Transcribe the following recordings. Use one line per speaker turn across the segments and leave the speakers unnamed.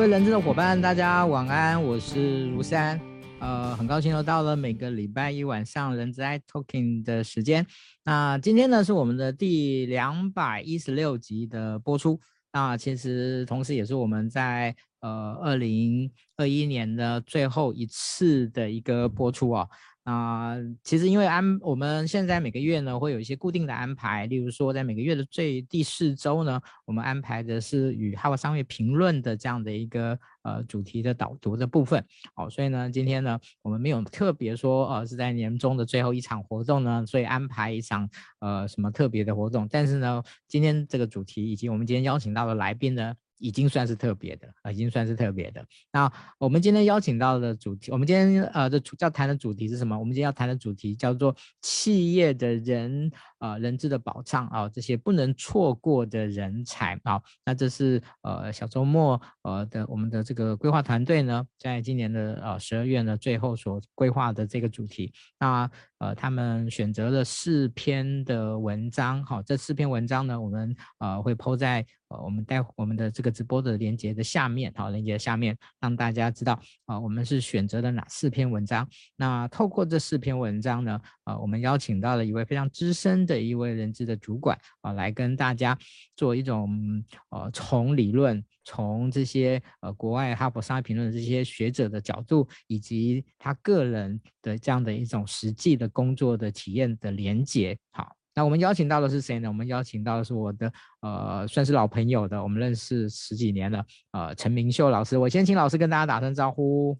各位人质的伙伴，大家晚安，我是如山，呃，很高兴又到了每个礼拜一晚上人资 iTalking 的时间。那今天呢是我们的第两百一十六集的播出，那其实同时也是我们在呃二零二一年的最后一次的一个播出啊。啊、其实因为安我们现在每个月呢会有一些固定的安排，例如说在每个月的最第四周呢，我们安排的是与哈佛商业评论的这样的一个呃主题的导读的部分。好、哦，所以呢今天呢我们没有特别说呃是在年终的最后一场活动呢，所以安排一场呃什么特别的活动。但是呢今天这个主题以及我们今天邀请到的来宾呢。已经算是特别的啊，已经算是特别的。那我们今天邀请到的主题，我们今天呃的主要谈的主题是什么？我们今天要谈的主题叫做企业的人啊、呃，人质的保障啊，这些不能错过的人才啊。那这是呃小周末呃的我们的这个规划团队呢，在今年的呃十二月呢最后所规划的这个主题。那呃他们选择了四篇的文章，好，这四篇文章呢，我们呃会抛在。呃，我们待会我们的这个直播的连接的下面，好，连接的下面让大家知道啊，我们是选择了哪四篇文章。那透过这四篇文章呢，啊，我们邀请到了一位非常资深的一位人资的主管啊，来跟大家做一种呃，从理论，从这些呃国外哈佛商业评论的这些学者的角度，以及他个人的这样的一种实际的工作的体验的连接，好。那我们邀请到的是谁呢？我们邀请到的是我的呃，算是老朋友的，我们认识十几年了，呃，陈明秀老师。我先请老师跟大家打声招呼。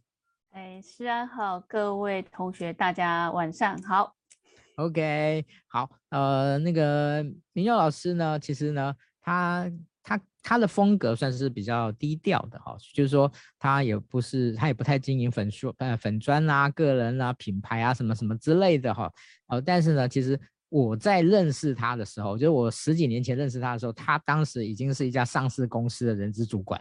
哎，诗安好，各位同学，大家晚上好。
OK，好，呃，那个明秀老师呢，其实呢，他他他的风格算是比较低调的哈，就是说他也不是，他也不太经营粉书呃粉砖啊、个人啊、品牌啊什么什么之类的哈，哦，但是呢，其实。我在认识他的时候，就是我十几年前认识他的时候，他当时已经是一家上市公司的人资主管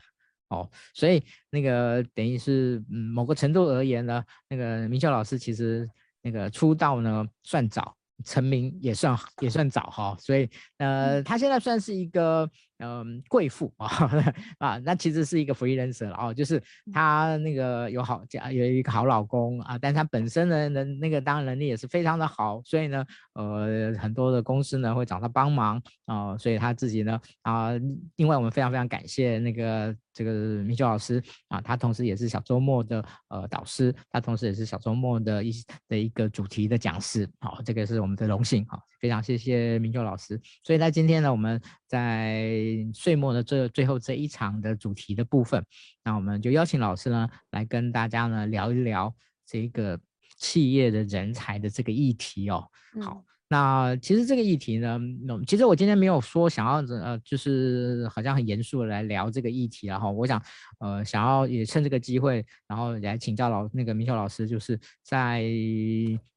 哦，所以那个等于是嗯，某个程度而言呢，那个明秀老师其实那个出道呢算早，成名也算也算早哈，所以呃，他现在算是一个。嗯，贵妇啊 啊，那其实是一个 freelancer 了哦，就是她那个有好家有一个好老公啊，但她本身呢能那个当然能力也是非常的好，所以呢，呃，很多的公司呢会找她帮忙啊，所以她自己呢啊，另外我们非常非常感谢那个这个明秀老师啊，他同时也是小周末的呃导师，他同时也是小周末的一的一个主题的讲师，好，这个是我们的荣幸哈，非常谢谢明秀老师，所以在今天呢，我们在岁末的这最后这一场的主题的部分，那我们就邀请老师呢来跟大家呢聊一聊这个企业的人才的这个议题哦。好，那其实这个议题呢，那其实我今天没有说想要呃，就是好像很严肃的来聊这个议题然后我想呃，想要也趁这个机会，然后来请教老那个明秀老师，就是在。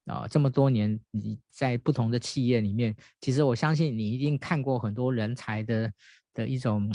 呃，这么多年你在不同的企业里面，其实我相信你一定看过很多人才的的一种，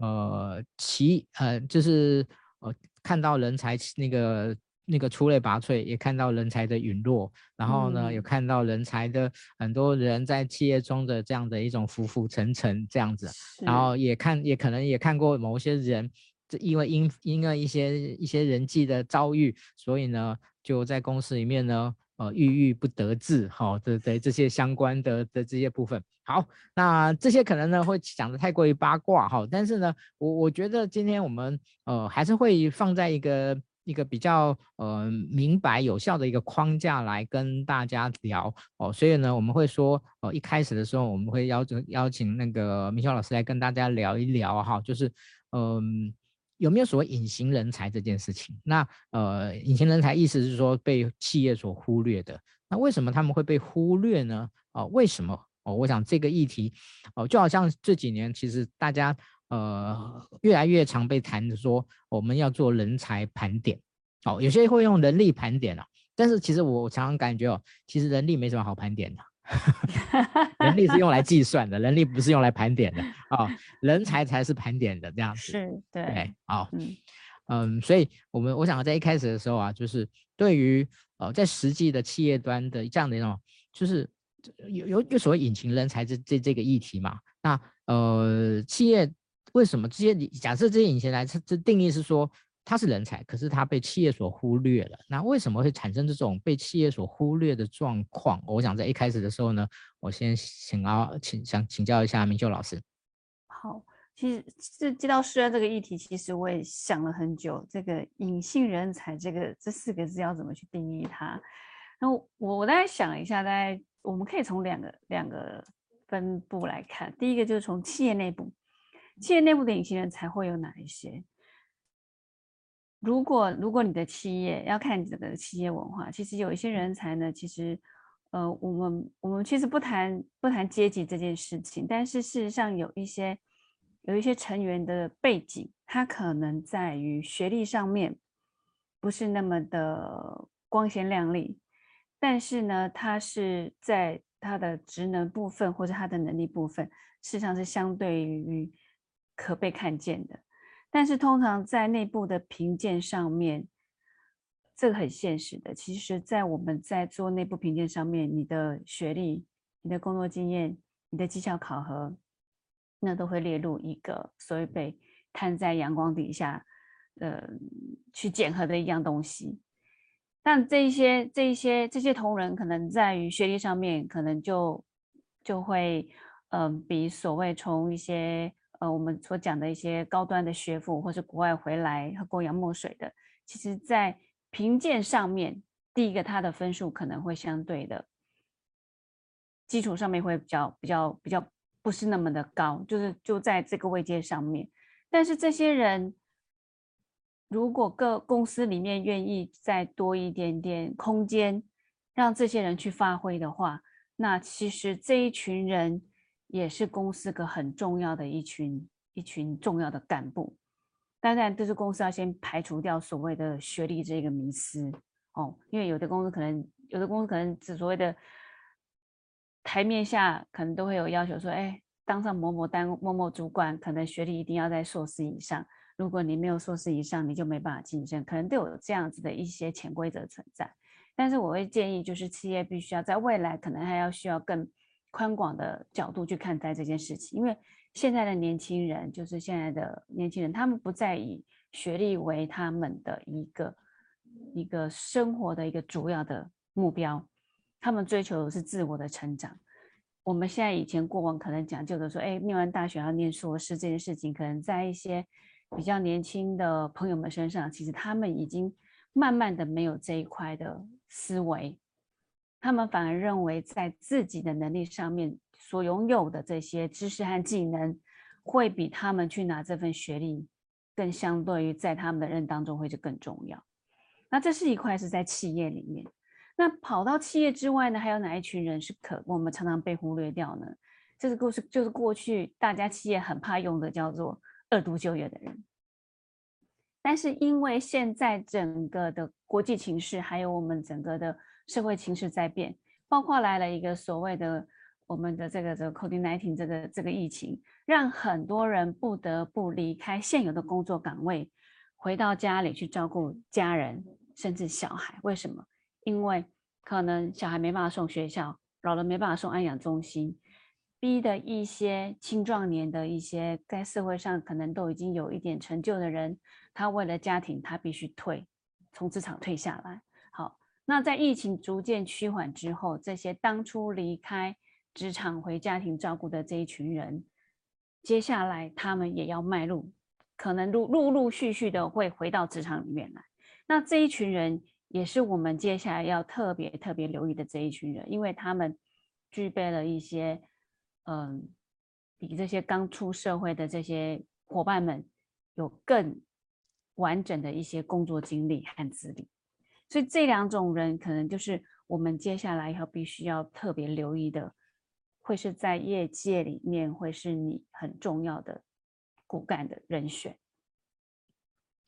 呃，其呃就是呃看到人才那个那个出类拔萃，也看到人才的陨落，然后呢，有、嗯、看到人才的很多人在企业中的这样的一种浮浮沉沉这样子，然后也看也可能也看过某些人，这因为因因为一些一些人际的遭遇，所以呢就在公司里面呢。呃，郁郁不得志，好的的这些相关的的这些部分，好，那这些可能呢会讲的太过于八卦，哈，但是呢，我我觉得今天我们呃还是会放在一个一个比较呃明白有效的一个框架来跟大家聊哦，所以呢，我们会说，哦，一开始的时候我们会邀请邀请那个明秀老师来跟大家聊一聊，哈，就是嗯。有没有所谓隐形人才这件事情？那呃，隐形人才意思是说被企业所忽略的。那为什么他们会被忽略呢？哦、为什么？哦，我想这个议题，哦、就好像这几年其实大家呃越来越常被谈的说，我们要做人才盘点。哦，有些人会用人力盘点啊，但是其实我常常感觉哦，其实人力没什么好盘点的。人力是用来计算的，人力不是用来盘点的啊、哦，人才才是盘点的这样子。
是，对，
好、哦，嗯嗯，所以我们我想在一开始的时候啊，就是对于呃在实际的企业端的这样的一种，就是有有有所谓隐形人才这这这个议题嘛，那呃企业为什么这些假设这些隐形人才这定义是说他是人才，可是他被企业所忽略了？那为什么会产生这种被企业所忽略的状况？我想在一开始的时候呢，我先请啊，请想请教一下明秀老师。
好，其实这接到师安这个议题，其实我也想了很久，这个隐性人才这个这四个字要怎么去定义它？那我我大概想了一下，大概我们可以从两个两个分布来看。第一个就是从企业内部，企业内部的隐形人才会有哪一些？如果如果你的企业要看你这个企业文化，其实有一些人才呢，其实呃，我们我们其实不谈不谈阶级这件事情，但是事实上有一些有一些成员的背景，他可能在于学历上面不是那么的光鲜亮丽。但是呢，他是在他的职能部分或者他的能力部分，事实上是相对于可被看见的。但是通常在内部的评鉴上面，这个很现实的。其实，在我们在做内部评鉴上面，你的学历、你的工作经验、你的绩效考核，那都会列入一个所谓被摊在阳光底下，呃，去检核的一样东西。但这一些、这一些、这些同仁可能在于学历上面，可能就就会，嗯、呃，比所谓从一些呃我们所讲的一些高端的学府或是国外回来喝过洋墨水的，其实在评鉴上面，第一个他的分数可能会相对的基础上面会比较、比较、比较不是那么的高，就是就在这个位阶上面，但是这些人。如果各公司里面愿意再多一点点空间，让这些人去发挥的话，那其实这一群人也是公司个很重要的一群一群重要的干部。当然，就是公司要先排除掉所谓的学历这个迷思哦，因为有的公司可能有的公司可能只所谓的台面下可能都会有要求说，哎，当上某某单某某主管，可能学历一定要在硕士以上。如果你没有硕士以上，你就没办法晋升，可能都有这样子的一些潜规则存在。但是我会建议，就是企业必须要在未来可能还要需要更宽广的角度去看待这件事情，因为现在的年轻人，就是现在的年轻人，他们不再以学历为他们的一个一个生活的一个主要的目标，他们追求的是自我的成长。我们现在以前过往可能讲究的说，哎，念完大学要念硕士这件事情，可能在一些比较年轻的朋友们身上，其实他们已经慢慢的没有这一块的思维，他们反而认为在自己的能力上面所拥有的这些知识和技能，会比他们去拿这份学历更相对于在他们的任当中会是更重要。那这是一块是在企业里面，那跑到企业之外呢，还有哪一群人是可我们常常被忽略掉呢？这个故事就是过去大家企业很怕用的，叫做。二度就业的人，但是因为现在整个的国际情势，还有我们整个的社会情势在变，包括来了一个所谓的我们的这个这个 COVID-19 这个这个疫情，让很多人不得不离开现有的工作岗位，回到家里去照顾家人，甚至小孩。为什么？因为可能小孩没办法送学校，老人没办法送安养中心。逼的一些青壮年的一些在社会上可能都已经有一点成就的人，他为了家庭，他必须退，从职场退下来。那在疫情逐渐趋缓之后，这些当初离开职场回家庭照顾的这一群人，接下来他们也要迈入，可能陆陆陆续续的会回到职场里面来。那这一群人也是我们接下来要特别特别留意的这一群人，因为他们具备了一些。嗯，比这些刚出社会的这些伙伴们有更完整的一些工作经历和资历，所以这两种人可能就是我们接下来要必须要特别留意的，会是在业界里面会是你很重要的骨干的人选。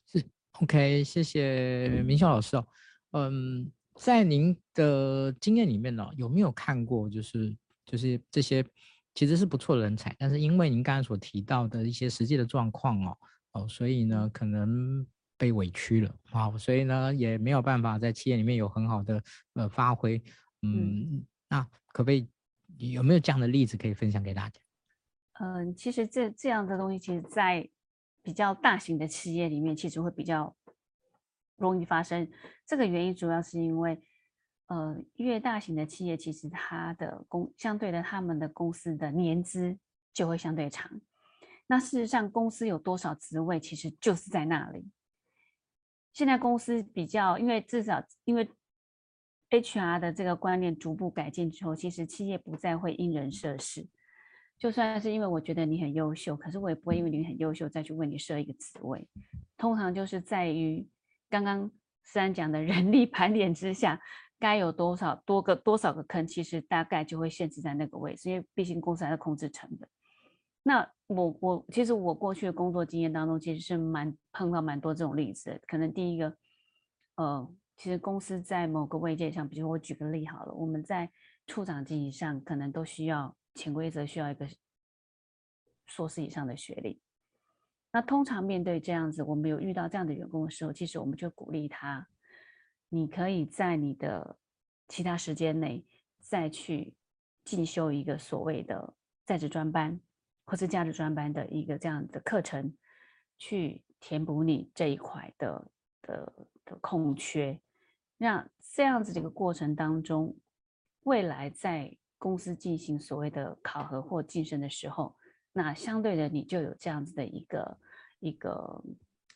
是，OK，谢谢明秀老师哦。嗯，在您的经验里面呢，有没有看过就是就是这些？其实是不错的人才，但是因为您刚才所提到的一些实际的状况哦哦，所以呢可能被委屈了啊，所以呢也没有办法在企业里面有很好的呃发挥，嗯，嗯，那可不可以有没有这样的例子可以分享给大家？
嗯，其实这这样的东西，其实在比较大型的企业里面，其实会比较容易发生。这个原因主要是因为，呃，越大型的企业，其实它的公相对的他们的公司的年资就会相对长。那事实上，公司有多少职位，其实就是在那里。现在公司比较，因为至少因为 HR 的这个观念逐步改进之后，其实企业不再会因人设事。就算是因为我觉得你很优秀，可是我也不会因为你很优秀再去为你设一个职位。通常就是在于刚刚思安讲的人力盘点之下，该有多少多个多少个坑，其实大概就会限制在那个位置，因为毕竟公司还在控制成本。那我我其实我过去的工作经验当中，其实是蛮碰到蛮多这种例子。可能第一个，呃，其实公司在某个位阶上，比如我举个例好了，我们在处长级以上，可能都需要潜规则需要一个硕士以上的学历。那通常面对这样子，我们有遇到这样的员工的时候，其实我们就鼓励他，你可以在你的其他时间内再去进修一个所谓的在职专班。或是价值专班的一个这样的课程，去填补你这一块的的的空缺，那这样子的一个过程当中，未来在公司进行所谓的考核或晋升的时候，那相对的你就有这样子的一个一个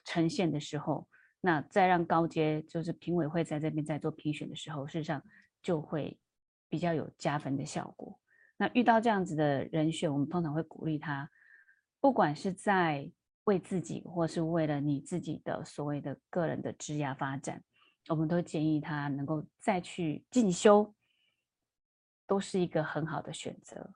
呈现的时候，那再让高阶就是评委会在这边在做评选的时候，事实上就会比较有加分的效果。那遇到这样子的人选，我们通常会鼓励他，不管是在为自己，或是为了你自己的所谓的个人的职业发展，我们都建议他能够再去进修，都是一个很好的选择。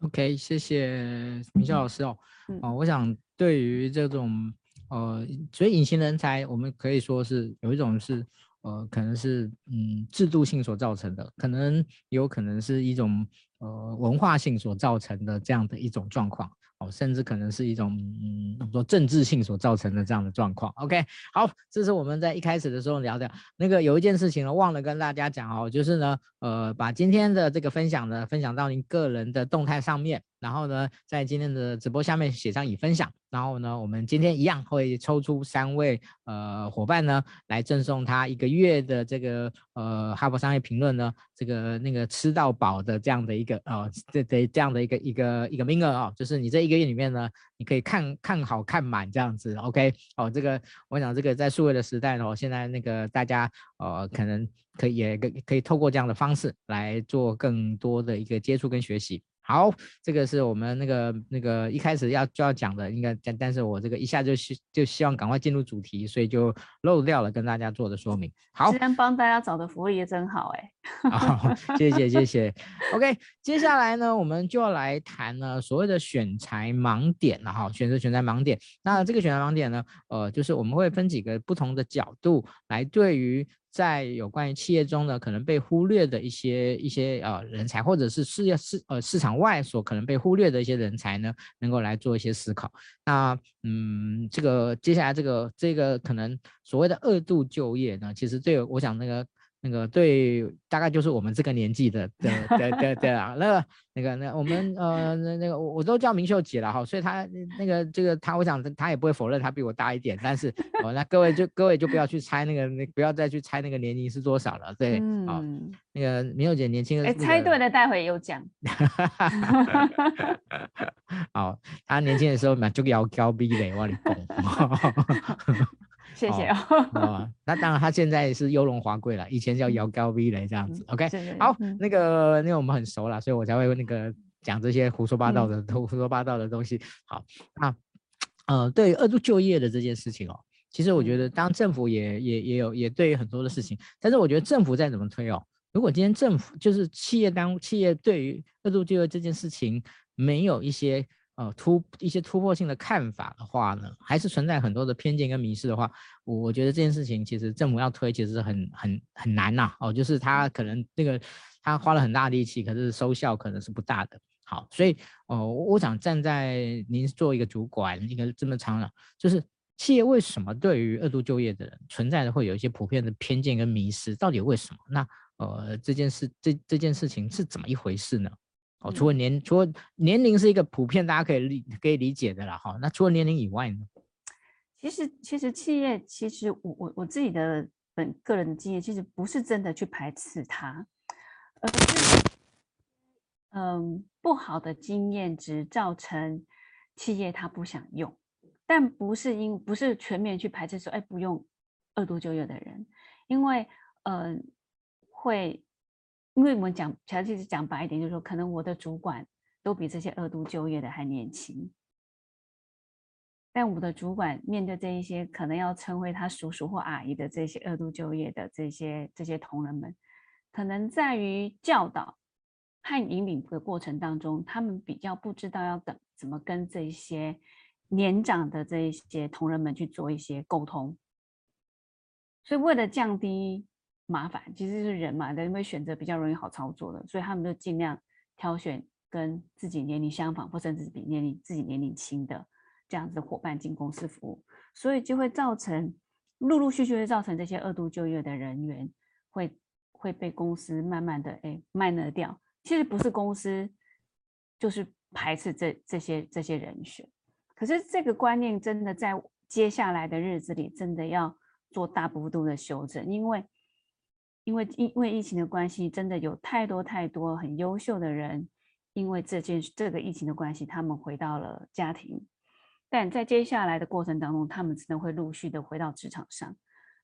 OK，谢谢明秀老师哦。
嗯、
哦，我想对于这种呃，所以隐形人才，我们可以说是有一种是。呃，可能是嗯制度性所造成的，可能有可能是一种呃文化性所造成的这样的一种状况。哦甚至可能是一种嗯，我们说政治性所造成的这样的状况。OK，好，这是我们在一开始的时候聊的。那个有一件事情呢，忘了跟大家讲哦，就是呢，呃，把今天的这个分享呢，分享到您个人的动态上面，然后呢，在今天的直播下面写上已分享，然后呢，我们今天一样会抽出三位呃伙伴呢，来赠送他一个月的这个呃哈佛商业评论呢，这个那个吃到饱的这样的一个呃这这这样的一个一个一个名额、哦，就是你这一个。月里面呢，你可以看看好看满这样子，OK，哦，这个我想这个在数位的时代呢，现在那个大家呃可能可以也可可以透过这样的方式来做更多的一个接触跟学习。好，这个是我们那个那个一开始要就要讲的，应该但但是我这个一下就希就希望赶快进入主题，所以就漏掉了跟大家做的说明。好，
今天帮大家找的福利也真好哎、
欸。好，谢谢谢谢。OK，接下来呢，我们就要来谈呢所谓的选材盲点了哈，选择选材盲点。那这个选材盲点呢，呃，就是我们会分几个不同的角度来对于。在有关于企业中呢，可能被忽略的一些一些呃人才，或者是事业市呃市场外所可能被忽略的一些人才呢，能够来做一些思考。那嗯，这个接下来这个这个可能所谓的二度就业呢，其实这个我想那个。那个对，大概就是我们这个年纪的的的的的啊，那个那个那我们呃那那个我我都叫明秀姐了哈，所以她那个这个她，我想她也不会否认她比我大一点，但是哦，那各位就各位就不要去猜那个那不要再去猜那个年龄是多少了，对，嗯、哦，那个明秀姐年
轻猜对了待会有奖
好，她年轻的时候嘛就要高逼的，我跟你讲。
谢谢哦，
哦，那当然，他现在是优龙华贵了，以前叫姚高 V 嘞，这样子，OK，好，
嗯、
那个，因为我们很熟了，所以我才会那个讲这些胡说八道的、都、胡说八道的东西。好，那呃，对于二度就业的这件事情哦，其实我觉得，当政府也也也有也对于很多的事情，但是我觉得政府再怎么推哦，如果今天政府就是企业当企业对于二度就业这件事情没有一些。呃，突一些突破性的看法的话呢，还是存在很多的偏见跟迷思的话，我我觉得这件事情其实政府要推，其实很很很难呐、哦，就是他可能那个他花了很大力气，可是收效可能是不大的。好，所以哦、呃，我想站在您做一个主管，一个这么长了，就是企业为什么对于二度就业的人存在的会有一些普遍的偏见跟迷思，到底为什么？那呃，这件事这这件事情是怎么一回事呢？哦，除了年，除了年龄是一个普遍大家可以理可以理解的了哈。那除了年龄以外呢？
其实，其实企业，其实我我我自己的本个人的经验，其实不是真的去排斥它，而是嗯不好的经验值造成企业它不想用，但不是因不是全面去排斥说，哎，不用二度就业的人，因为嗯会。因为我们讲，其实讲白一点，就是说，可能我的主管都比这些二度就业的还年轻，但我的主管面对这一些可能要称为他叔叔或阿姨的这些二度就业的这些这些同仁们，可能在于教导和引领的过程当中，他们比较不知道要等怎么跟这些年长的这一些同仁们去做一些沟通，所以为了降低。麻烦其实是人嘛，人会选择比较容易好操作的，所以他们就尽量挑选跟自己年龄相仿或甚至比年龄自己年龄轻的这样子伙伴进公司服务，所以就会造成陆陆续续会造成这些二度就业的人员会会被公司慢慢的哎卖了掉。其实不是公司就是排斥这这些这些人选，可是这个观念真的在接下来的日子里真的要做大幅度的修正，因为。因为因为疫情的关系，真的有太多太多很优秀的人，因为这件这个疫情的关系，他们回到了家庭。但在接下来的过程当中，他们只能会陆续的回到职场上。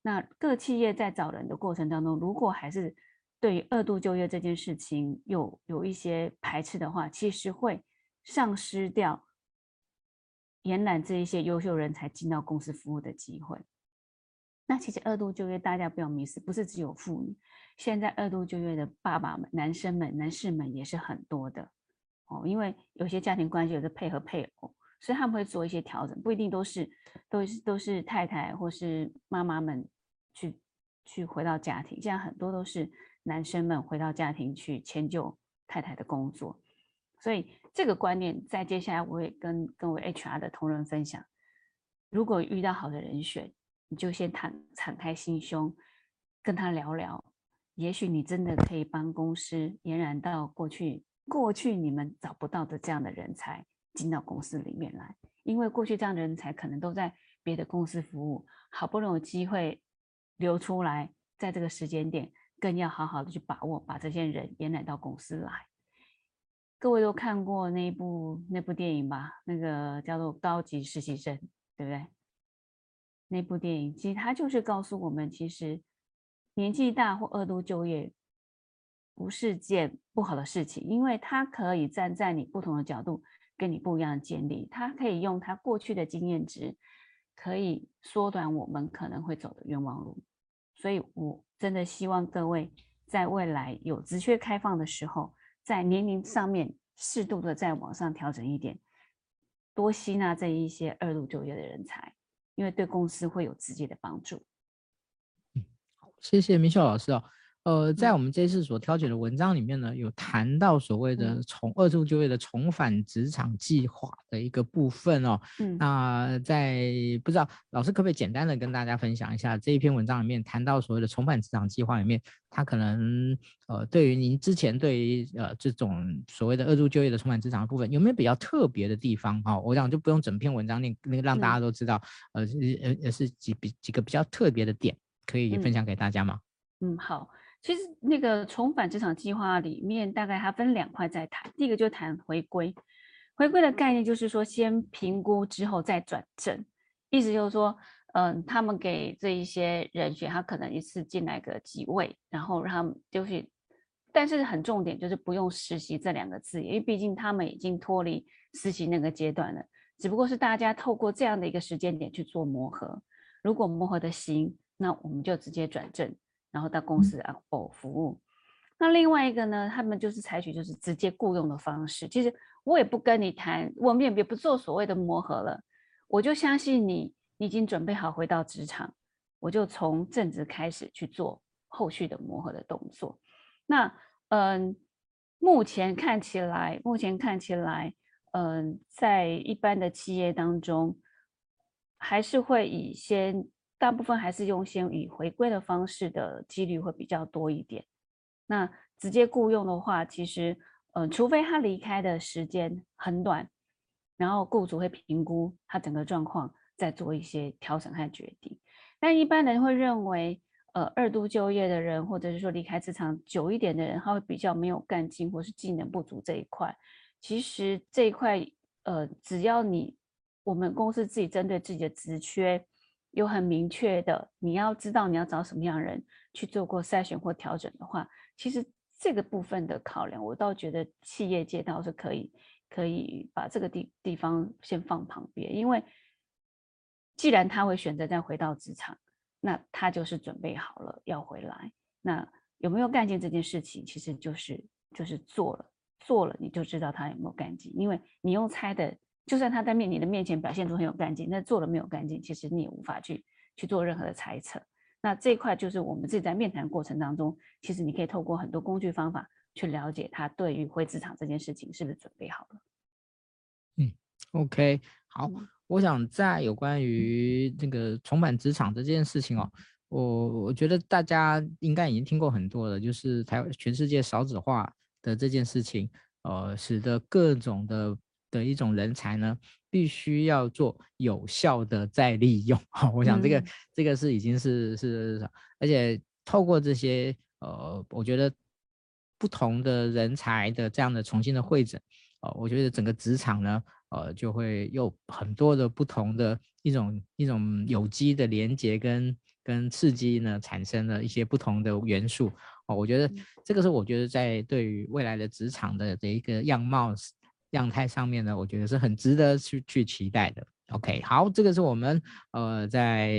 那各企业在找人的过程当中，如果还是对于二度就业这件事情有有一些排斥的话，其实会丧失掉延揽这一些优秀人才进到公司服务的机会。那其实二度就业，大家不要迷失，不是只有妇女。现在二度就业的爸爸们、男生们、男士们也是很多的哦。因为有些家庭关系有的配合配偶，所以他们会做一些调整，不一定都是都是都是太太或是妈妈们去去回到家庭。现在很多都是男生们回到家庭去迁就太太的工作。所以这个观念在接下来我也跟跟我 HR 的同仁分享，如果遇到好的人选。你就先坦敞开心胸，跟他聊聊，也许你真的可以帮公司延揽到过去，过去你们找不到的这样的人才进到公司里面来，因为过去这样的人才可能都在别的公司服务，好不容易有机会留出来，在这个时间点，更要好好的去把握，把这些人延揽到公司来。各位都看过那部那部电影吧？那个叫做《高级实习生》，对不对？那部电影其实它就是告诉我们，其实年纪大或二度就业不是件不好的事情，因为他可以站在你不同的角度，跟你不一样的建立，他可以用他过去的经验值，可以缩短我们可能会走的冤枉路。所以我真的希望各位在未来有职缺开放的时候，在年龄上面适度的再往上调整一点，多吸纳这一些二度就业的人才。因为对公司会有直接的帮助。
谢谢明秀老师啊。呃，在我们这次所挑选的文章里面呢，有谈到所谓的重二度就业的重返职场计划的一个部分哦。嗯，那在不知道老师可不可以简单的跟大家分享一下这一篇文章里面谈到所谓的重返职场计划里面，它可能呃对于您之前对于呃这种所谓的二度就业的重返职场的部分有没有比较特别的地方啊、哦？我想就不用整篇文章念，那个让大家都知道，呃呃呃是几比几个比较特别的点可以分享给大家吗？
嗯，好。其实那个重返职场计划里面，大概它分两块在谈。第一个就谈回归，回归的概念就是说，先评估之后再转正，意思就是说，嗯，他们给这一些人选，他可能一次进来个几位，然后让他们就是，但是很重点就是不用实习这两个字，因为毕竟他们已经脱离实习那个阶段了，只不过是大家透过这样的一个时间点去做磨合，如果磨合的行，那我们就直接转正。然后到公司啊哦服务，那另外一个呢，他们就是采取就是直接雇佣的方式。其实我也不跟你谈，我们也不做所谓的磨合了，我就相信你，你已经准备好回到职场，我就从正职开始去做后续的磨合的动作。那嗯，目前看起来，目前看起来，嗯，在一般的企业当中，还是会以先。大部分还是用先以回归的方式的几率会比较多一点。那直接雇佣的话，其实呃，除非他离开的时间很短，然后雇主会评估他整个状况，再做一些调整和决定。但一般人会认为，呃，二度就业的人，或者是说离开职场久一点的人，他会比较没有干劲，或是技能不足这一块。其实这一块，呃，只要你我们公司自己针对自己的职缺有很明确的，你要知道你要找什么样的人去做过筛选或调整的话，其实这个部分的考量，我倒觉得企业界倒是可以可以把这个地地方先放旁边，因为既然他会选择再回到职场，那他就是准备好了要回来。那有没有干劲这件事情，其实就是就是做了。做了你就知道他有没有干劲，因为你用猜的，就算他在面你的面前表现出很有干劲，那做了没有干劲，其实你也无法去去做任何的猜测。那这一块就是我们自己在面谈过程当中，其实你可以透过很多工具方法去了解他对于回职场这件事情是不是准备好了。
嗯，OK，好，嗯、我想在有关于这个重返职场这件事情哦，我我觉得大家应该已经听过很多了，就是台湾全世界少子化。的这件事情，呃，使得各种的的一种人才呢，必须要做有效的再利用。好，我想这个、嗯、这个是已经是是，而且透过这些呃，我觉得不同的人才的这样的重新的会诊，呃，我觉得整个职场呢，呃，就会有很多的不同的一种一种有机的连接跟跟刺激呢，产生了一些不同的元素。哦我觉得这个是我觉得在对于未来的职场的这一个样貌样态上面呢，我觉得是很值得去去期待的。OK，好，这个是我们呃在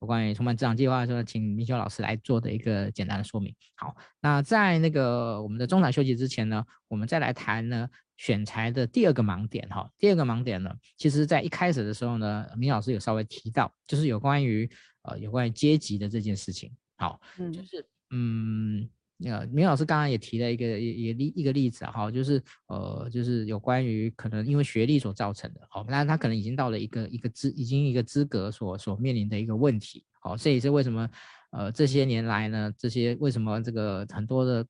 有关于充满职场计划的时候，请明修老师来做的一个简单的说明。好，那在那个我们的中场休息之前呢，我们再来谈呢选材的第二个盲点哈。第二个盲点呢，其实在一开始的时候呢，明老师有稍微提到，就是有关于呃有关于阶级的这件事情。好，嗯，就是。嗯，呃，明老师刚刚也提了一个也也例一个例子哈，就是呃，就是有关于可能因为学历所造成的，好，那他可能已经到了一个一个资已经一个资格所所面临的一个问题，好，这也是为什么呃这些年来呢，这些为什么这个很多的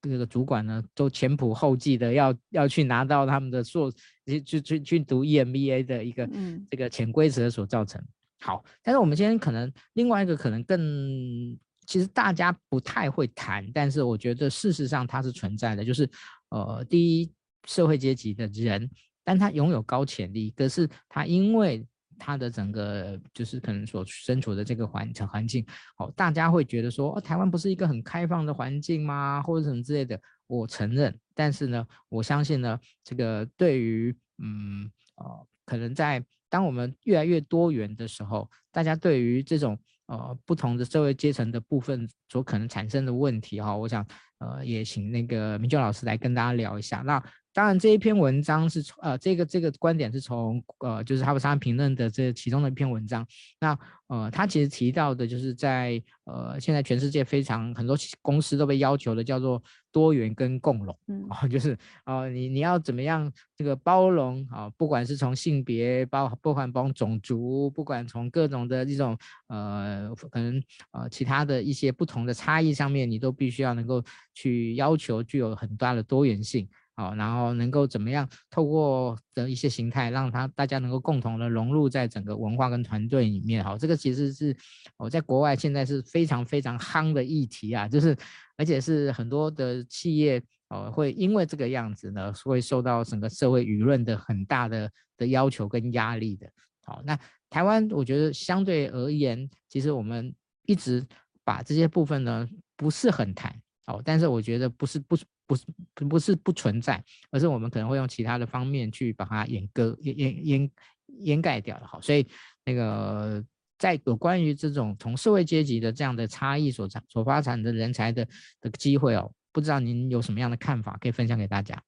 这个主管呢都前仆后继的要要去拿到他们的硕去去去去读 EMBA 的一个这个潜规则所造成。好，但是我们今天可能另外一个可能更。其实大家不太会谈，但是我觉得事实上它是存在的，就是，呃，第一社会阶级的人，但他拥有高潜力，可是他因为他的整个就是可能所身处的这个环环境，哦，大家会觉得说，哦，台湾不是一个很开放的环境吗？或者什么之类的，我承认，但是呢，我相信呢，这个对于，嗯，呃，可能在当我们越来越多元的时候，大家对于这种。呃，不同的社会阶层的部分所可能产生的问题哈，我想呃也请那个明娟老师来跟大家聊一下。那当然这一篇文章是从呃这个这个观点是从呃就是哈佛商业评论的这其中的一篇文章。那呃他其实提到的就是在呃现在全世界非常很多公司都被要求的叫做。多元跟共融，嗯，哦，就是呃，你你要怎么样这个包容啊？不管是从性别包，不管从种族，不管从各种的这种呃，可能呃其他的一些不同的差异上面，你都必须要能够去要求具有很大的多元性。好，然后能够怎么样透过的一些形态，让他大家能够共同的融入在整个文化跟团队里面。好，这个其实是我在国外现在是非常非常夯的议题啊，就是而且是很多的企业呃会因为这个样子呢，会受到整个社会舆论的很大的的要求跟压力的。好，那台湾我觉得相对而言，其实我们一直把这些部分呢不是很谈。哦，但是我觉得不是不不是不是不存在，而是我们可能会用其他的方面去把它掩盖掩掩掩掩盖掉的。好，所以那个在有关于这种从社会阶级的这样的差异所产所发展的人才的的机会哦，不知道您有什么样的看法可以分享给大家？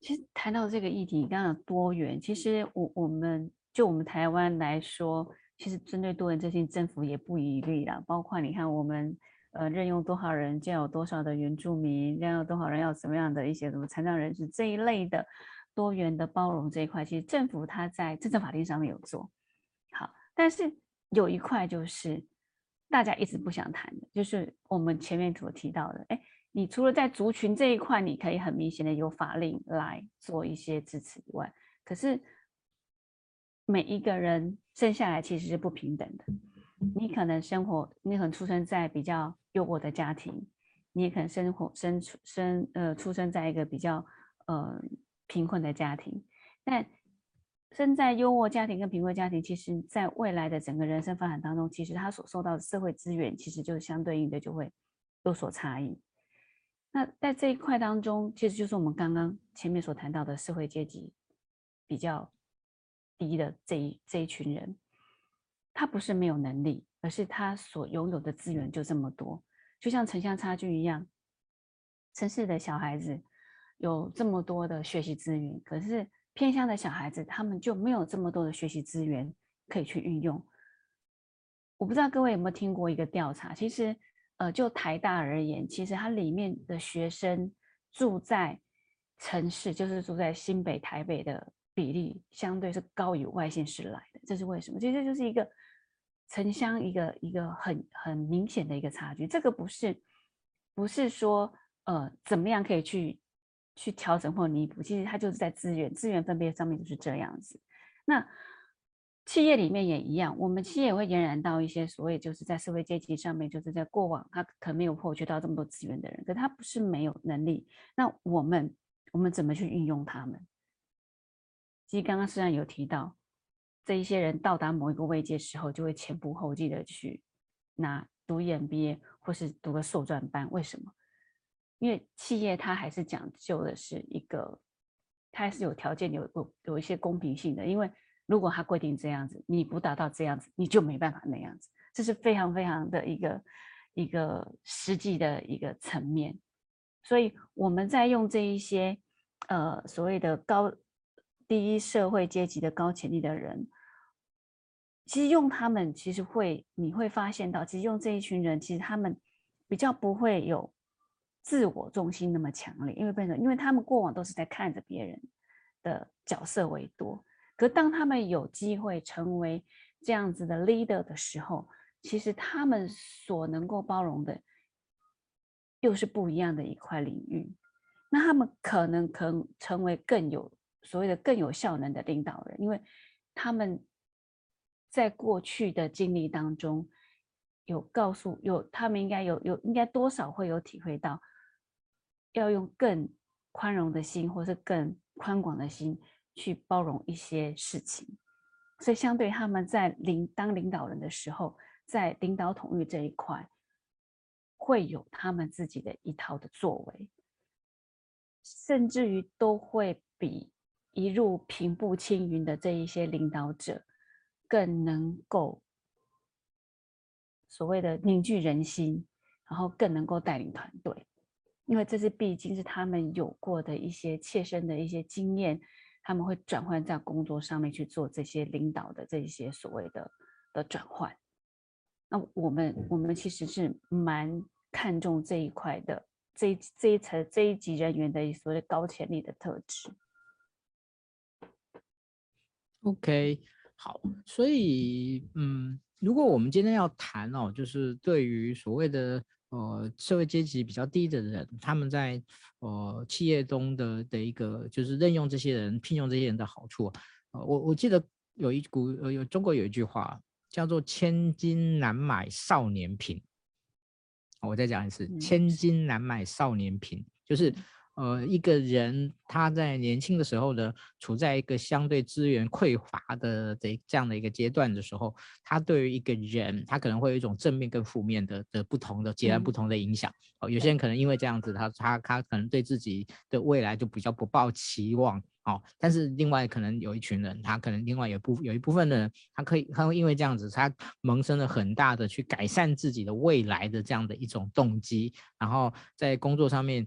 其实谈到这个议题，刚刚有多元，其实我我们就我们台湾来说，其实针对多元这些政府也不遗余力啦，包括你看我们。呃，任用多少人，就有多少的原住民，任用多少人，要什么样的一些什么残障人士这一类的多元的包容这一块，其实政府它在政策法令上面有做好，但是有一块就是大家一直不想谈的，就是我们前面所提到的，哎，你除了在族群这一块，你可以很明显的有法令来做一些支持以外，可是每一个人生下来其实是不平等的。你可能生活，你可能出生在比较优渥的家庭，你也可能生活生出生呃出生在一个比较呃贫困的家庭。但生在优渥家庭跟贫困家庭，其实在未来的整个人生发展当中，其实他所受到的社会资源，其实就相对应的就会有所差异。那在这一块当中，其实就是我们刚刚前面所谈到的社会阶级比较低的这一这一群人。他不是没有能力，而是他所拥有的资源就这么多，就像城乡差距一样。城市的小孩子有这么多的学习资源，可是偏乡的小孩子他们就没有这么多的学习资源可以去运用。我不知道各位有没有听过一个调查，其实，呃，就台大而言，其实它里面的学生住在城市，就是住在新北、台北的比例，相对是高于外县市来的。这是为什么？其实这就是一个。城乡一个一个很很明显的一个差距，这个不是不是说呃怎么样可以去去调整或弥补，其实它就是在资源资源分配上面就是这样子。那企业里面也一样，我们企业也会延揽到一些所谓就是在社会阶级上面，就是在过往他可能没有获取到这么多资源的人，可他不是没有能力。那我们我们怎么去运用他们？其实刚刚虽然有提到。这一些人到达某一个位阶时候，就会前仆后继的去拿读 EMBA 或是读个硕专班。为什么？因为企业它还是讲究的是一个，它还是有条件有有有一些公平性的。因为如果它规定这样子，你不达到这样子，你就没办法那样子。这是非常非常的一个一个实际的一个层面。所以我们在用这一些呃所谓的高第一社会阶级的高潜力的人。其实用他们，其实会你会发现到，其实用这一群人，其实他们比较不会有自我中心那么强烈，因为变成？因为他们过往都是在看着别人的角色为多。可当他们有机会成为这样子的 leader 的时候，其实他们所能够包容的又是不一样的一块领域。那他们可能可能成为更有所谓的更有效能的领导人，因为他们。在过去的经历当中，有告诉有他们应该有有应该多少会有体会到，要用更宽容的心，或是更宽广的心去包容一些事情。所以，相对他们在领当领导人的时候，在领导统御这一块，会有他们自己的一套的作为，甚至于都会比一入平步青云的这一些领导者。更能够所谓的凝聚人心，然后更能够带领团队，因为这是毕竟是他们有过的一些切身的一些经验，他们会转换在工作上面去做这些领导的这些所谓的的转换。那我们我们其实是蛮看重这一块的，这一这一层这一级人员的所谓高潜力的特质。
OK。好，所以嗯，如果我们今天要谈哦，就是对于所谓的呃社会阶级比较低的人，他们在呃企业中的的一个就是任用这些人、聘用这些人的好处，呃，我我记得有一股呃有中国有一句话叫做“千金难买少年贫”，我再讲一次，“千金难买少年贫”，就是。呃，一个人他在年轻的时候呢，处在一个相对资源匮乏的这这样的一个阶段的时候，他对于一个人，他可能会有一种正面跟负面的的不同的截然不同的影响。哦，有些人可能因为这样子，他他他可能对自己的未来就比较不抱期望。哦，但是另外可能有一群人，他可能另外有部有一部分的人，他可以他会因为这样子，他萌生了很大的去改善自己的未来的这样的一种动机，然后在工作上面。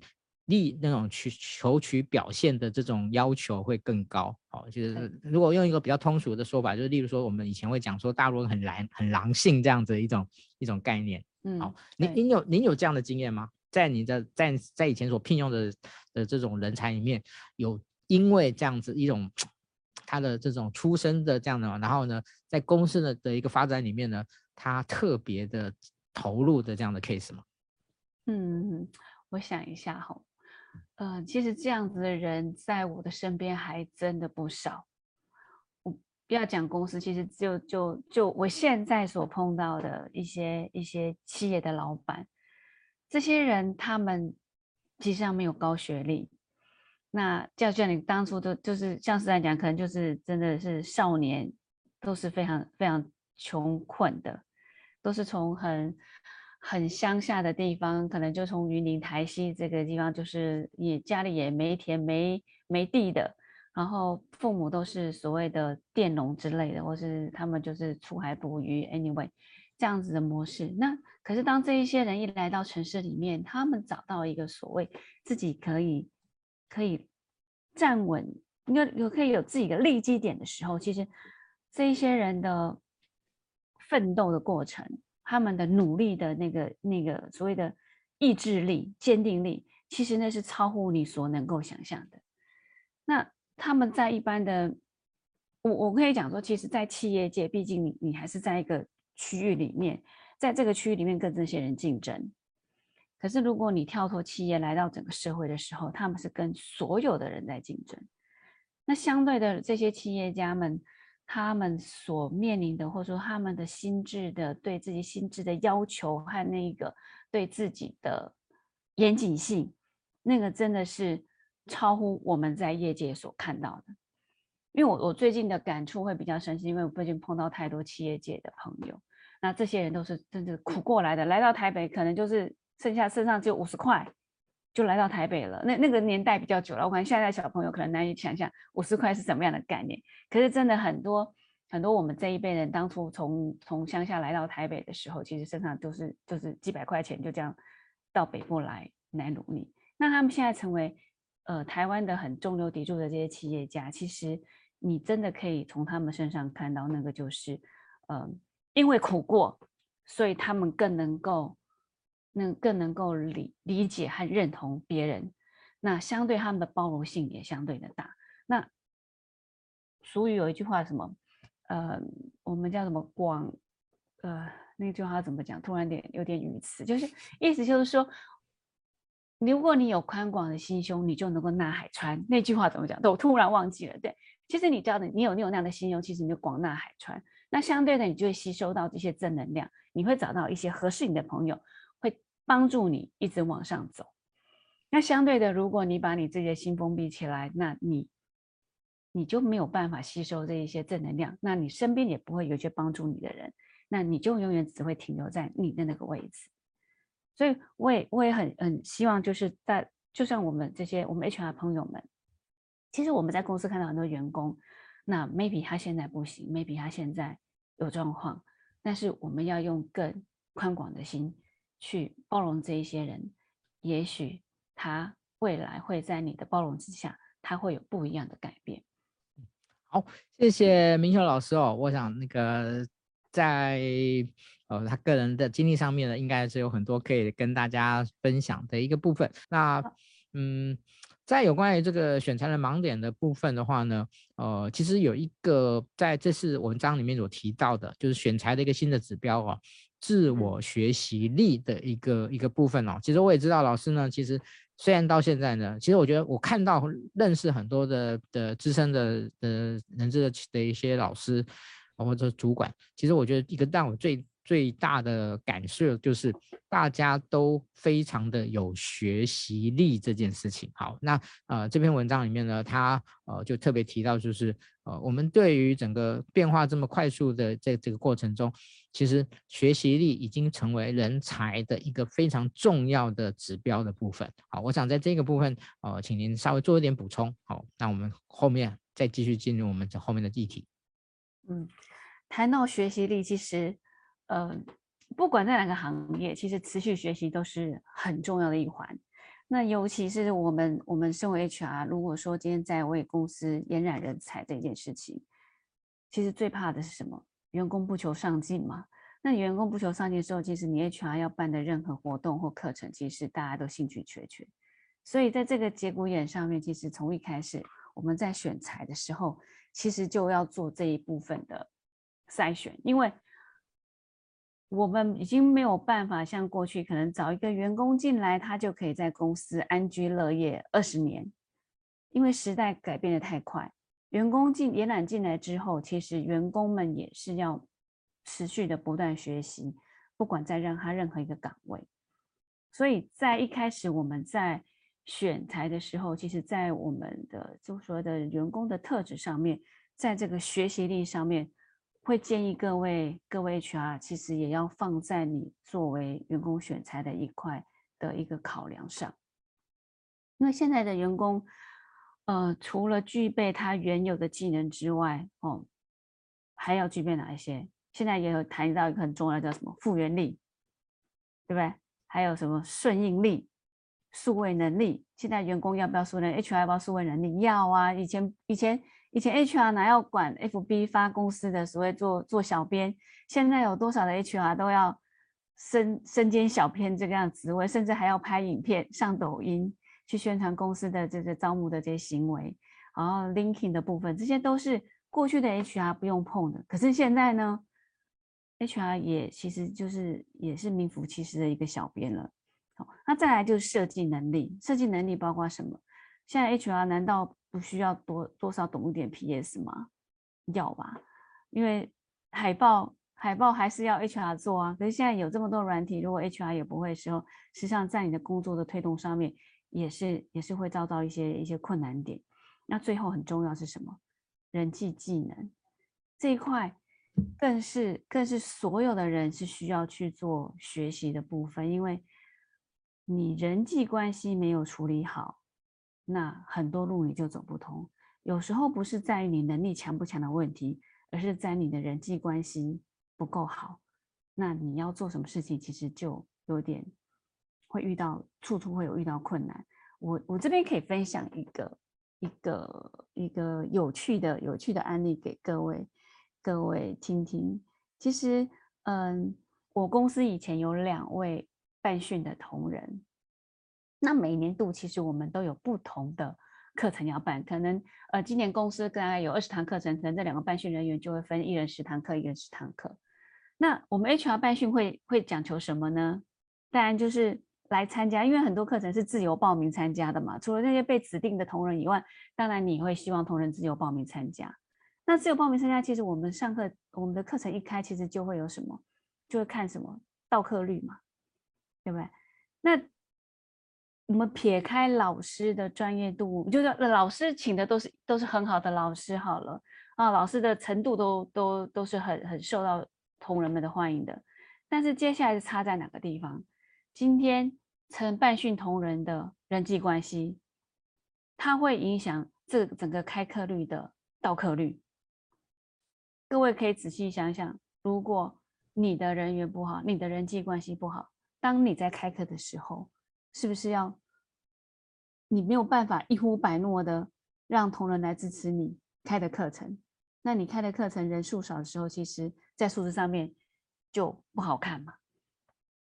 力那种去求取表现的这种要求会更高，哦，就是如果用一个比较通俗的说法，就是例如说我们以前会讲说大陆人很狼很狼性这样子的一种一种概念，嗯，好，您您有您有这样的经验吗？在你的在在以前所聘用的的这种人才里面，有因为这样子一种他的这种出身的这样的，然后呢，在公司的的一个发展里面呢，他特别的投入的这样的 case 吗？
嗯。我想一下哈，呃，其实这样子的人在我的身边还真的不少。我不要讲公司，其实就就就我现在所碰到的一些一些企业的老板，这些人他们其实上没有高学历。那就像你当初都就是像是在讲，可能就是真的是少年，都是非常非常穷困的，都是从很很乡下的地方，可能就从云林台西这个地方，就是也家里也没田没没地的，然后父母都是所谓的佃农之类的，或是他们就是出海捕鱼，anyway 这样子的模式。那可是当这一些人一来到城市里面，他们找到一个所谓自己可以。可以站稳，应该有可以有自己的立基点的时候，其实这一些人的奋斗的过程，他们的努力的那个那个所谓的意志力、坚定力，其实那是超乎你所能够想象的。那他们在一般的，我我可以讲说，其实，在企业界，毕竟你你还是在一个区域里面，在这个区域里面跟这些人竞争。可是，如果你跳脱企业来到整个社会的时候，他们是跟所有的人在竞争。那相对的，这些企业家们，他们所面临的，或者说他们的心智的对自己心智的要求和那个对自己的严谨性，那个真的是超乎我们在业界所看到的。因为我我最近的感触会比较深，是因为我最近碰到太多企业界的朋友，那这些人都是真的苦过来的，来到台北可能就是。剩下身上只有五十块，就来到台北了。那那个年代比较久了，我看现在小朋友可能难以想象五十块是什么样的概念。可是真的很多很多我们这一辈人当初从从乡下来到台北的时候，其实身上都是就是几百块钱，就这样到北部来来努力。那他们现在成为呃台湾的很中流砥柱的这些企业家，其实你真的可以从他们身上看到那个就是呃因为苦过，所以他们更能够。能更能够理理解和认同别人，那相对他们的包容性也相对的大。那俗语有一句话什么？呃，我们叫什么广？呃，那句话怎么讲？突然点有点语词，就是意思就是说，如果你有宽广的心胸，你就能够纳海川。那句话怎么讲？对，我突然忘记了。对，其实你知道的，你有你有那样的心胸，其实你就广纳海川。那相对的，你就会吸收到这些正能量，你会找到一些合适你的朋友。帮助你一直往上走。那相对的，如果你把你自己的心封闭起来，那你你就没有办法吸收这一些正能量，那你身边也不会有一些帮助你的人，那你就永远只会停留在你的那个位置。所以，我也我也很很希望，就是在就像我们这些我们 HR 朋友们，其实我们在公司看到很多员工，那 maybe 他现在不行，maybe 他现在有状况，但是我们要用更宽广的心。去包容这一些人，也许他未来会在你的包容之下，他会有不一样的改变。
好，谢谢明秀老师哦。我想那个在呃他个人的经历上面呢，应该是有很多可以跟大家分享的一个部分。那嗯，在有关于这个选材的盲点的部分的话呢，呃，其实有一个在这次文章里面所提到的，就是选材的一个新的指标哦。自我学习力的一个一个部分哦，其实我也知道老师呢，其实虽然到现在呢，其实我觉得我看到认识很多的的资深的的人资的的一些老师或者主管，其实我觉得一个让我最最大的感受就是大家都非常的有学习力这件事情。好，那呃这篇文章里面呢，他呃就特别提到就是呃我们对于整个变化这么快速的在这个过程中。其实学习力已经成为人才的一个非常重要的指标的部分。好，我想在这个部分，呃，请您稍微做一点补充。好，那我们后面再继续进入我们这后面的议题。
嗯，谈到学习力，其实，呃，不管在哪个行业，其实持续学习都是很重要的一环。那尤其是我们，我们身为 HR，如果说今天在为公司延揽人才这件事情，其实最怕的是什么？员工不求上进嘛？那你员工不求上进的时候，其实你 HR 要办的任何活动或课程，其实大家都兴趣缺缺。所以在这个节骨眼上面，其实从一开始我们在选材的时候，其实就要做这一部分的筛选，因为我们已经没有办法像过去可能找一个员工进来，他就可以在公司安居乐业二十年，因为时代改变的太快。员工进延揽进来之后，其实员工们也是要持续的不断学习，不管在让他任何一个岗位。所以在一开始我们在选才的时候，其实在我们的就说的员工的特质上面，在这个学习力上面。会建议各位各位 HR，其实也要放在你作为员工选才的一块的一个考量上，因为现在的员工，呃，除了具备他原有的技能之外，哦，还要具备哪一些？现在也有谈到一个很重要的叫什么复原力，对不对？还有什么顺应力、数位能力？现在员工要不要数位？HR 要不要数位能力？要啊！以前以前。以前 HR 哪要管 FB 发公司的所谓做做小编，现在有多少的 HR 都要身身兼小编这个样职位，甚至还要拍影片上抖音去宣传公司的这个招募的这些行为，然后 linking 的部分，这些都是过去的 HR 不用碰的。可是现在呢，HR 也其实就是也是名副其实的一个小编了。好，那再来就是设计能力，设计能力包括什么？现在 HR 难道不需要多多少懂一点 PS 吗？要吧，因为海报海报还是要 HR 做啊。可是现在有这么多软体，如果 HR 也不会的时候，实际上在你的工作的推动上面，也是也是会遭到一些一些困难点。那最后很重要是什么？人际技能这一块，更是更是所有的人是需要去做学习的部分，因为你人际关系没有处理好。那很多路你就走不通，有时候不是在于你能力强不强的问题，而是在你的人际关系不够好。那你要做什么事情，其实就有点会遇到，处处会有遇到困难。我我这边可以分享一个一个一个有趣的有趣的案例给各位各位听听。其实，嗯，我公司以前有两位办训的同仁。那每年度其实我们都有不同的课程要办，可能呃今年公司大概有二十堂课程，可能这两个办训人员就会分一人十堂课，一人十堂课。那我们 HR 办训会会讲求什么呢？当然就是来参加，因为很多课程是自由报名参加的嘛。除了那些被指定的同仁以外，当然你会希望同仁自由报名参加。那自由报名参加，其实我们上课我们的课程一开，其实就会有什么，就会看什么到课率嘛，对不对？那我们撇开老师的专业度，就是老师请的都是都是很好的老师好了啊，老师的程度都都都是很很受到同仁们的欢迎的。但是接下来是差在哪个地方？今天承办训同仁的人际关系，它会影响这整个开课率的到课率。各位可以仔细想想，如果你的人缘不好，你的人际关系不好，当你在开课的时候。是不是要你没有办法一呼百诺的让同仁来支持你开的课程？那你开的课程人数少的时候，其实在数字上面就不好看嘛。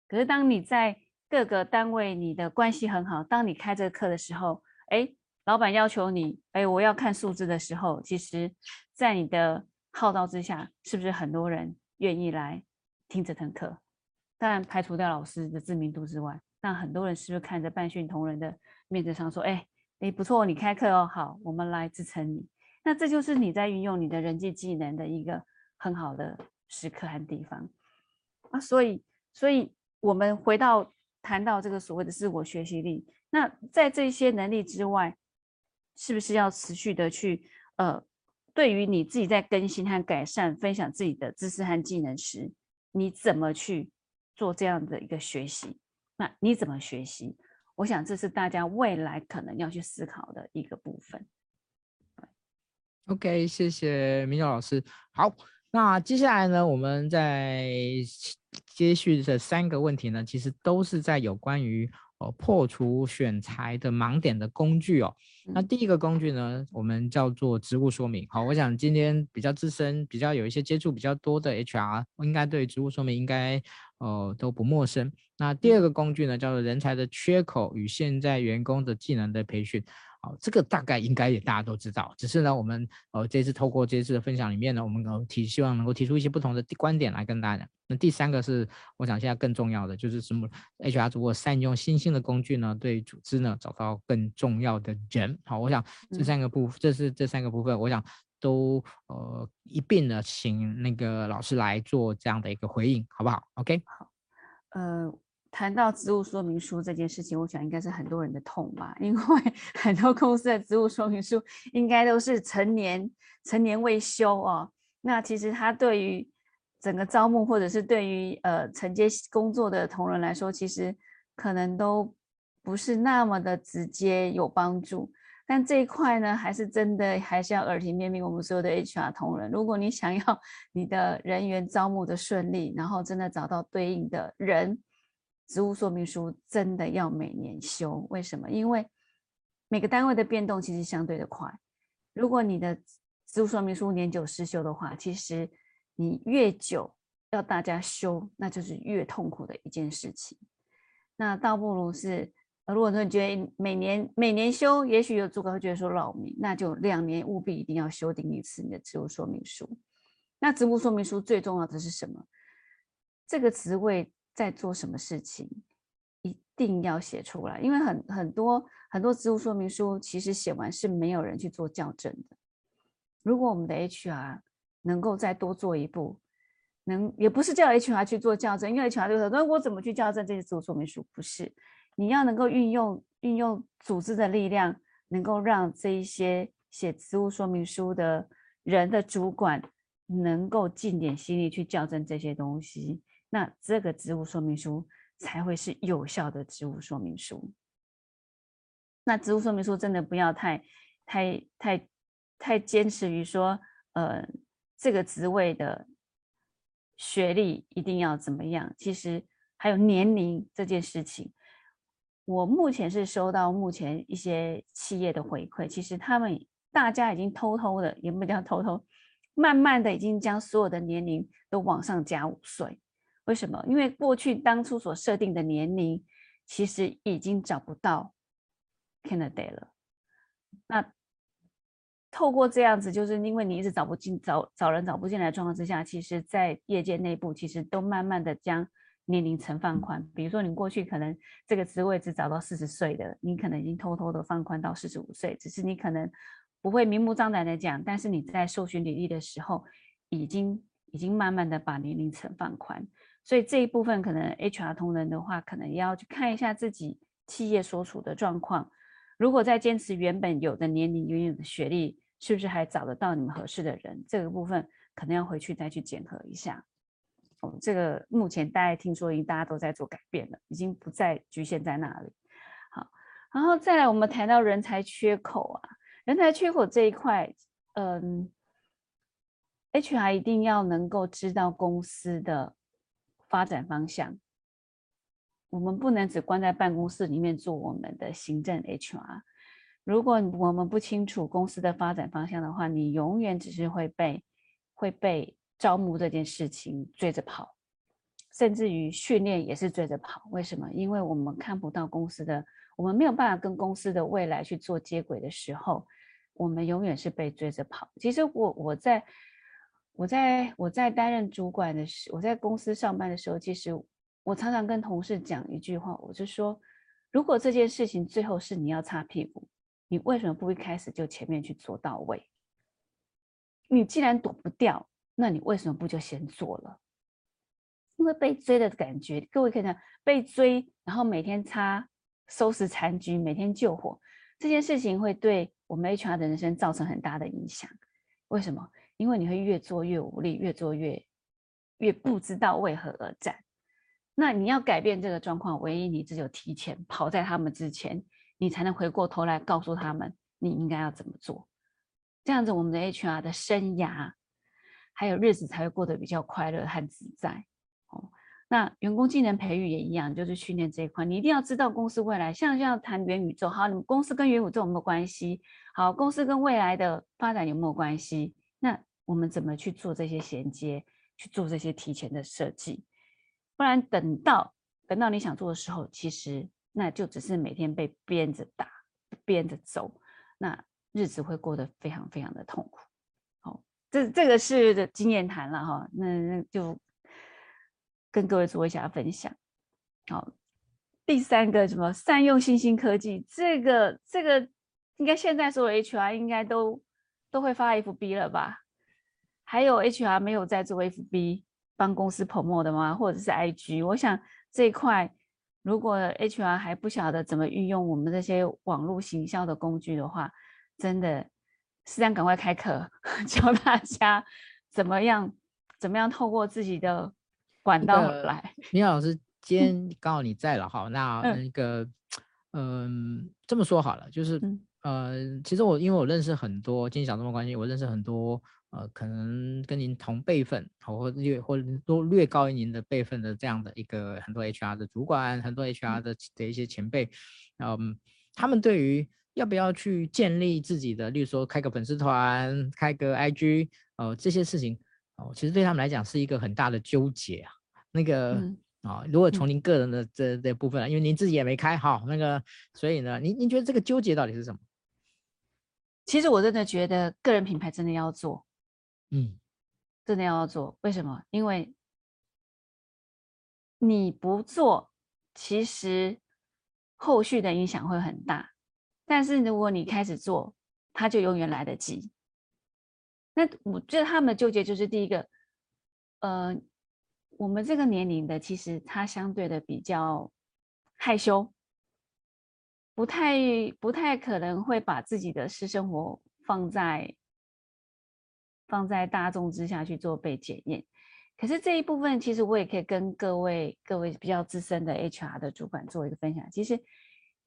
可是当你在各个单位你的关系很好，当你开这个课的时候，哎，老板要求你，哎，我要看数字的时候，其实，在你的号召之下，是不是很多人愿意来听这堂课？当然排除掉老师的知名度之外。那很多人是不是看着办训同仁的面子上说：“哎，哎，不错，你开课哦，好，我们来支撑你。”那这就是你在运用你的人际技能的一个很好的时刻和地方啊。所以，所以我们回到谈到这个所谓的自我学习力，那在这些能力之外，是不是要持续的去呃，对于你自己在更新和改善、分享自己的知识和技能时，你怎么去做这样的一个学习？那你怎么学习？我想这是大家未来可能要去思考的一个部分。
OK，谢谢铭祐老师。好，那接下来呢，我们在接续这三个问题呢，其实都是在有关于。哦，破除选材的盲点的工具哦。那第一个工具呢，我们叫做职务说明。好，我想今天比较资深、比较有一些接触比较多的 HR，应该对职务说明应该呃都不陌生。那第二个工具呢，叫做人才的缺口与现在员工的技能的培训。好，这个大概应该也大家都知道，只是呢，我们呃这次透过这次的分享里面呢，我们能提希望能够提出一些不同的观点来跟大家讲。那第三个是，我想现在更重要的就是什么？HR 如果善用新兴的工具呢，对组织呢找到更重要的人。好，我想这三个部分，这是这三个部分，我想都呃一并的请那个老师来做这样的一个回应，好不好？OK，
好，呃。谈到职务说明书这件事情，我想应该是很多人的痛吧，因为 很多公司的职务说明书应该都是成年成年未修哦。那其实它对于整个招募或者是对于呃承接工作的同仁来说，其实可能都不是那么的直接有帮助。但这一块呢，还是真的还是要耳提面命我们所有的 HR 同仁，如果你想要 你的人员招募的顺利，然后真的找到对应的人。职务说明书真的要每年修，为什么？因为每个单位的变动其实相对的快。如果你的职务说明书年久失修的话，其实你越久要大家修，那就是越痛苦的一件事情。那倒不如是，如果说你觉得每年每年修，也许有主管会觉得说扰民，那就两年务必一定要修订一次你的职务说明书。那职务说明书最重要的是什么？这个职位。在做什么事情，一定要写出来，因为很很多很多职务说明书，其实写完是没有人去做校正的。如果我们的 HR 能够再多做一步，能也不是叫 HR 去做校正，因为 HR 就说：“那我怎么去校正这些职务说明书？”不是，你要能够运用运用组织的力量，能够让这一些写职务说明书的人的主管能够尽点心力去校正这些东西。那这个职务说明书才会是有效的职务说明书。那职务说明书真的不要太、太、太、太坚持于说，呃，这个职位的学历一定要怎么样？其实还有年龄这件事情，我目前是收到目前一些企业的回馈，其实他们大家已经偷偷的，也不叫偷偷，慢慢的已经将所有的年龄都往上加五岁。为什么？因为过去当初所设定的年龄，其实已经找不到 candidate 了。那透过这样子，就是因为你一直找不进、找找人找不进来的状况之下，其实，在业界内部，其实都慢慢的将年龄层放宽。比如说，你过去可能这个职位只找到四十岁的，你可能已经偷偷的放宽到四十五岁，只是你可能不会明目张胆的讲，但是你在搜寻履历的时候，已经已经慢慢的把年龄层放宽。所以这一部分可能 HR 同仁的话，可能也要去看一下自己企业所处的状况。如果在坚持原本有的年龄、原有的学历，是不是还找得到你们合适的人？这个部分可能要回去再去检核一下。哦，这个目前大家听说已经大家都在做改变了，已经不再局限在那里。好，然后再来我们谈到人才缺口啊，人才缺口这一块，嗯，HR 一定要能够知道公司的。发展方向，我们不能只关在办公室里面做我们的行政 HR。如果我们不清楚公司的发展方向的话，你永远只是会被会被招募这件事情追着跑，甚至于训练也是追着跑。为什么？因为我们看不到公司的，我们没有办法跟公司的未来去做接轨的时候，我们永远是被追着跑。其实我我在。我在我在担任主管的时，我在公司上班的时候，其实我常常跟同事讲一句话，我就说，如果这件事情最后是你要擦屁股，你为什么不一开始就前面去做到位？你既然躲不掉，那你为什么不就先做了？因为被追的感觉，各位可以看，被追，然后每天擦收拾残局，每天救火，这件事情会对我们 HR 的人生造成很大的影响。为什么？因为你会越做越无力，越做越越不知道为何而战。那你要改变这个状况，唯一你只有提前跑在他们之前，你才能回过头来告诉他们你应该要怎么做。这样子，我们的 HR 的生涯还有日子才会过得比较快乐和自在。哦，那员工技能培育也一样，就是训练这一块，你一定要知道公司未来。像像谈元宇宙，好，你们公司跟元宇宙有没有关系？好，公司跟未来的发展有没有关系？那我们怎么去做这些衔接，去做这些提前的设计？不然等到等到你想做的时候，其实那就只是每天被鞭着打，鞭着走，那日子会过得非常非常的痛苦。这这个是的经验谈了哈，那那就跟各位做一下分享。好，第三个什么善用新兴科技，这个这个应该现在所有 HR 应该都都会发 FB 了吧？还有 HR 没有在做 FB 帮公司 promo 的吗？或者是 IG？我想这一块，如果 HR 还不晓得怎么运用我们这些网络行销的工具的话，真的，是这样赶快开课 教大家怎么样，怎么样透过自己的管道来。
明老师，今天刚好你在了哈，那那个，嗯、呃，这么说好了，就是、嗯、呃，其实我因为我认识很多，今天讲这么关系，我认识很多。呃，可能跟您同辈分，或略或都略高于您的辈分的这样的一个很多 HR 的主管，很多 HR 的的一些前辈，嗯，他们对于要不要去建立自己的，例如说开个粉丝团、开个 IG，呃，这些事情，哦，其实对他们来讲是一个很大的纠结啊。那个啊、如果从您个人的这这部分，因为您自己也没开好那个，所以呢，您您觉得这个纠结到底是什么？
其实我真的觉得个人品牌真的要做。
嗯，
真的要做，为什么？因为你不做，其实后续的影响会很大。但是如果你开始做，它就永远来得及。那我觉得他们的纠结就是第一个，呃，我们这个年龄的，其实他相对的比较害羞，不太不太可能会把自己的私生活放在。放在大众之下去做被检验，可是这一部分其实我也可以跟各位各位比较资深的 HR 的主管做一个分享。其实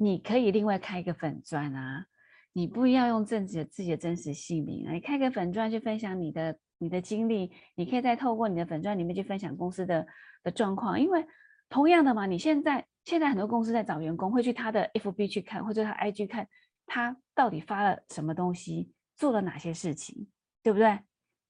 你可以另外开一个粉专啊，你不要用自己自己的真实姓名啊，你开个粉专去分享你的你的经历，你可以再透过你的粉专里面去分享公司的的状况，因为同样的嘛，你现在现在很多公司在找员工，会去他的 FB 去看，或者他 IG 看他到底发了什么东西，做了哪些事情，对不对？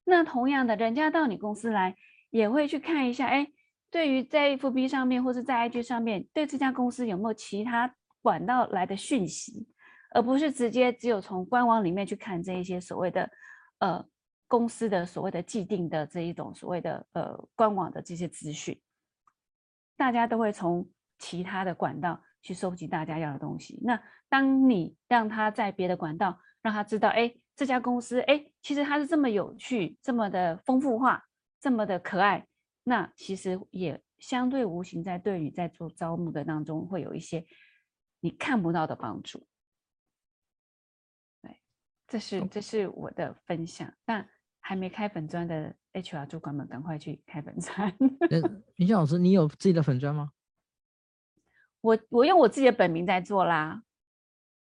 那同样的，人家到你公司来，也会去看一下，哎，对于在 FB 上面或是在 IG 上面，对这家公司有没有其他管道来的讯息，而不是直接只有从官网里面去看这一些所谓的，呃，公司的所谓的既定的这一种所谓的呃官网的这些资讯，大家都会从其他的管道去收集大家要的东西。那当你让他在别的管道让他知道，哎。这家公司，哎，其实它是这么有趣，这么的丰富化，这么的可爱。那其实也相对无形在对你在做招募的当中会有一些你看不到的帮助。对，这是这是我的分享。但还没开粉砖的 HR 主管们，赶快去开粉专。
明秀 老师，你有自己的粉砖吗？
我我用我自己的本名在做啦。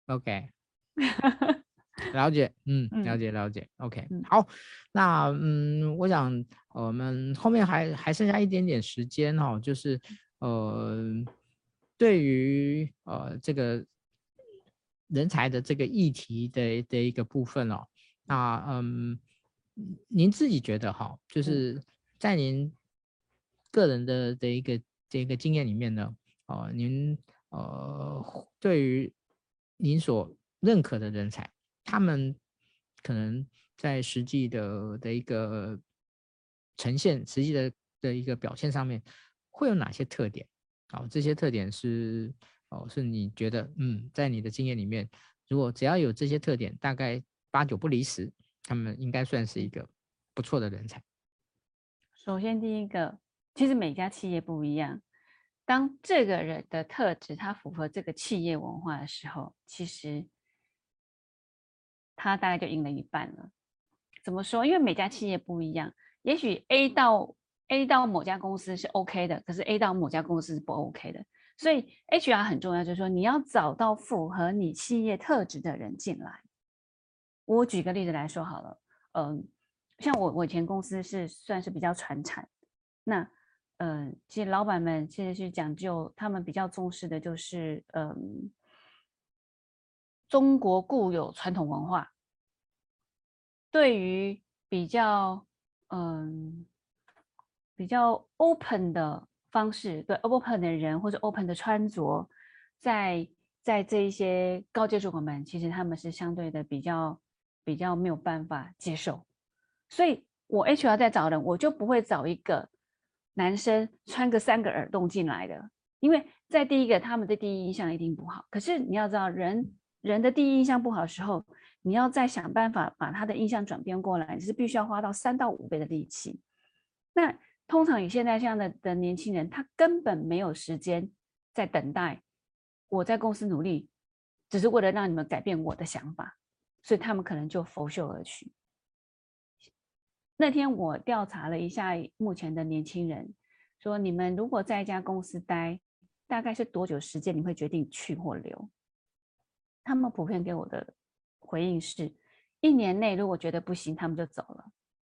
OK。了解，嗯，了解了解，OK，好，那嗯，我想我们后面还还剩下一点点时间哈、哦，就是呃，对于呃这个人才的这个议题的的一个部分哦，那嗯，您自己觉得哈，就是在您个人的的一个这个经验里面呢，哦，您呃对于您所认可的人才。他们可能在实际的的一个呈现，实际的的一个表现上面，会有哪些特点？哦，这些特点是哦，是你觉得嗯，在你的经验里面，如果只要有这些特点，大概八九不离十，他们应该算是一个不错的人才。
首先，第一个，其实每家企业不一样，当这个人的特质他符合这个企业文化的时候，其实。他大概就赢了一半了。怎么说？因为每家企业不一样，也许 A 到 A 到某家公司是 OK 的，可是 A 到某家公司是不 OK 的。所以 HR 很重要，就是说你要找到符合你企业特质的人进来。我举个例子来说好了，嗯，像我我以前公司是算是比较传产，那嗯，其实老板们现在是讲究，他们比较重视的就是嗯。中国固有传统文化，对于比较嗯比较 open 的方式，对 open 的人或者 open 的穿着，在在这一些高阶主管们，其实他们是相对的比较比较没有办法接受，所以我 HR 在找人，我就不会找一个男生穿个三个耳洞进来的，因为在第一个他们的第一印象一定不好。可是你要知道，人人的第一印象不好的时候，你要再想办法把他的印象转变过来，你是必须要花到三到五倍的力气。那通常以现在这样的的年轻人，他根本没有时间在等待。我在公司努力，只是为了让你们改变我的想法，所以他们可能就拂袖而去。那天我调查了一下目前的年轻人，说你们如果在一家公司待，大概是多久时间你会决定去或留？他们普遍给我的回应是，一年内如果觉得不行，他们就走了。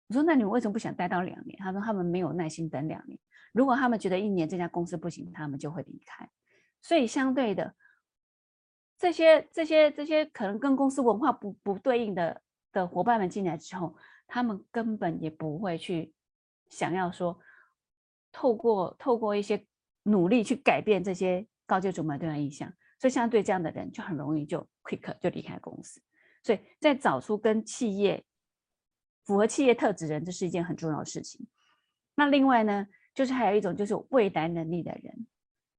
我说，那你们为什么不想待到两年？他说他们没有耐心等两年。如果他们觉得一年这家公司不行，他们就会离开。所以相对的，这些这些这些可能跟公司文化不不对应的的伙伴们进来之后，他们根本也不会去想要说透过透过一些努力去改变这些高阶主管对他印象。所以相对这样的人就很容易就 quick 就离开公司。所以在找出跟企业符合企业特质人，这是一件很重要的事情。那另外呢，就是还有一种就是有未来能力的人。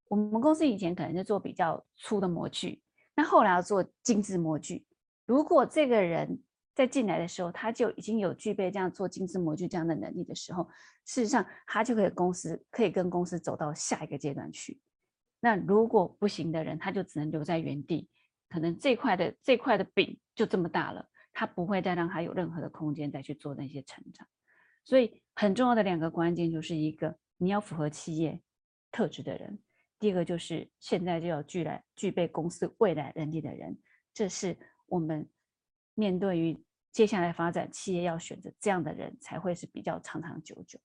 我们公司以前可能是做比较粗的模具，那后来要做精致模具。如果这个人在进来的时候，他就已经有具备这样做精致模具这样的能力的时候，事实上他就可以公司可以跟公司走到下一个阶段去。那如果不行的人，他就只能留在原地，可能这块的这块的饼就这么大了，他不会再让他有任何的空间再去做那些成长。所以很重要的两个关键就是一个你要符合企业特质的人。第一个就是现在就要具来具备公司未来能力的人，这是我们面对于接下来发展企业要选择这样的人才会是比较长长久久。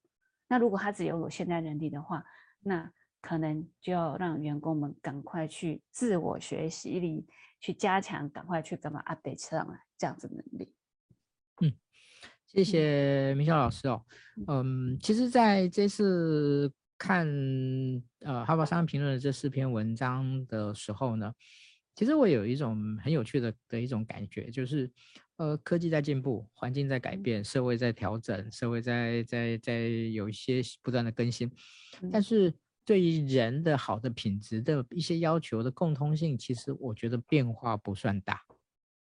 那如果他只有有现在能力的话，那可能就要让员工们赶快去自我学习力去加强，赶快去干嘛 update 上来这样子能力。
嗯，谢谢明筱老师哦。嗯，其实在这次。看呃《哈佛商业评论》的这四篇文章的时候呢，其实我有一种很有趣的的一种感觉，就是呃科技在进步，环境在改变，社会在调整，社会在在在有一些不断的更新，但是对于人的好的品质的一些要求的共通性，其实我觉得变化不算大。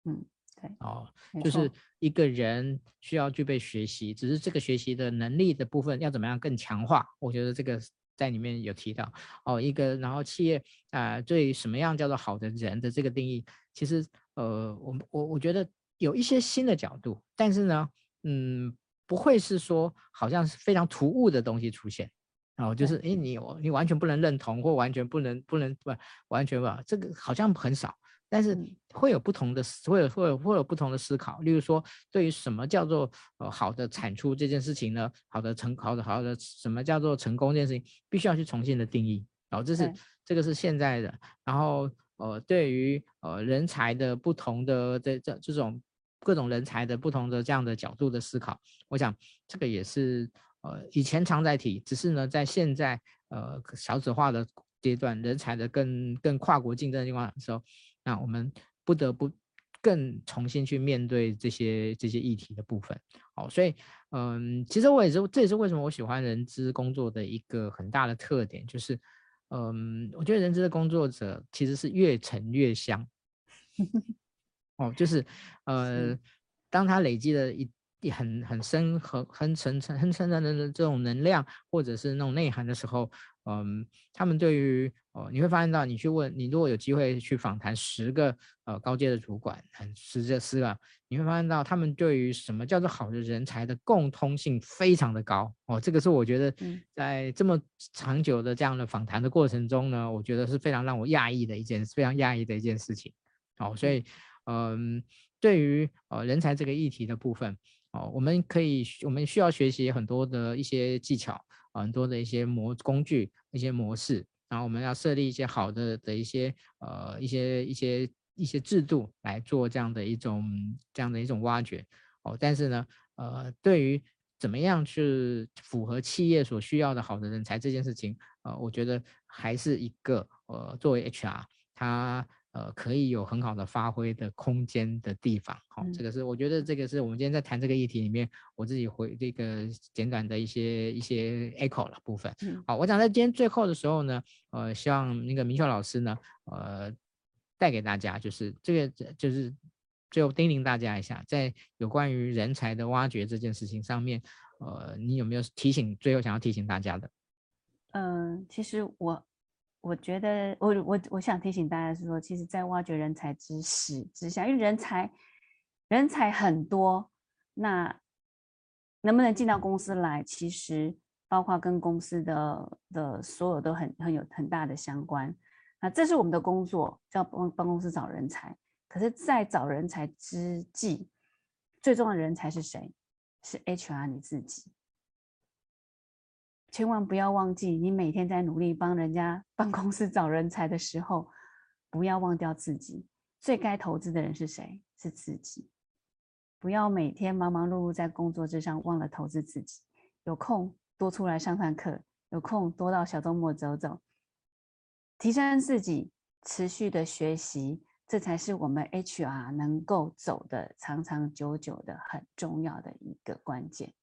嗯。
对哦，就是一个人需要具备学习，只是这个学习的能力的部分要怎么样更强化？我觉得这个在里面有提到哦。一个然后企业啊、呃，对什么样叫做好的人的这个定义，其实呃，我我我觉得有一些新的角度，但是呢，嗯，不会是说好像是非常突兀的东西出现哦，就是诶，你你完全不能认同或完全不能不能不完全吧，这个好像很少。但是会有不同的，会有会有会有不同的思考。例如说，对于什么叫做呃好的产出这件事情呢？好的成好的好的什么叫做成功这件事情，必须要去重新的定义。然后这是这个是现在的。然后呃，对于呃人才的不同的这这这种各种人才的不同的这样的角度的思考，我想这个也是呃以前常在提，只是呢在现在呃小子化的阶段，人才的更更跨国竞争的情况的时候。那我们不得不更重新去面对这些这些议题的部分，好，所以嗯，其实我也是，这也是为什么我喜欢人资工作的一个很大的特点，就是嗯，我觉得人资的工作者其实是越沉越香，哦，就是呃，当他累积了一一很很深很很沉沉很沉沉的这种能量或者是那种内涵的时候。嗯，他们对于哦，你会发现到，你去问你，如果有机会去访谈十个呃高阶的主管，十这十个，你会发现到他们对于什么叫做好的人才的共通性非常的高哦。这个是我觉得在这么长久的这样的访谈的过程中呢，我觉得是非常让我讶异的一件非常讶异的一件事情。哦，所以嗯，对于呃人才这个议题的部分哦，我们可以我们需要学习很多的一些技巧。很多的一些模工具、一些模式，然后我们要设立一些好的的一些呃一些一些一些制度来做这样的一种这样的一种挖掘哦。但是呢，呃，对于怎么样去符合企业所需要的好的人才这件事情，呃，我觉得还是一个呃，作为 HR，他呃可以有很好的发挥的空间的地方。好、哦，这个是我觉得这个是我们今天在谈这个议题里面，我自己回这个简短的一些一些 echo 的部分。好，我想在今天最后的时候呢，呃，希望那个明秀老师呢，呃，带给大家就是这个就是。最后叮咛大家一下，在有关于人才的挖掘这件事情上面，呃，你有没有提醒？最后想要提醒大家的？
嗯、呃，其实我我觉得，我我我想提醒大家是说，其实，在挖掘人才之时之下，因为人才人才很多，那能不能进到公司来，其实包括跟公司的的所有都很很有很大的相关。那这是我们的工作，叫帮帮公司找人才。可是，在找人才之际，最重要的人才是谁？是 HR 你自己。千万不要忘记，你每天在努力帮人家办公室找人才的时候，不要忘掉自己。最该投资的人是谁？是自己。不要每天忙忙碌碌在工作之上，忘了投资自己。有空多出来上上课，有空多到小周末走走，提升自己，持续的学习。这才是我们 HR 能够走的长长久久的很重要的一个关键。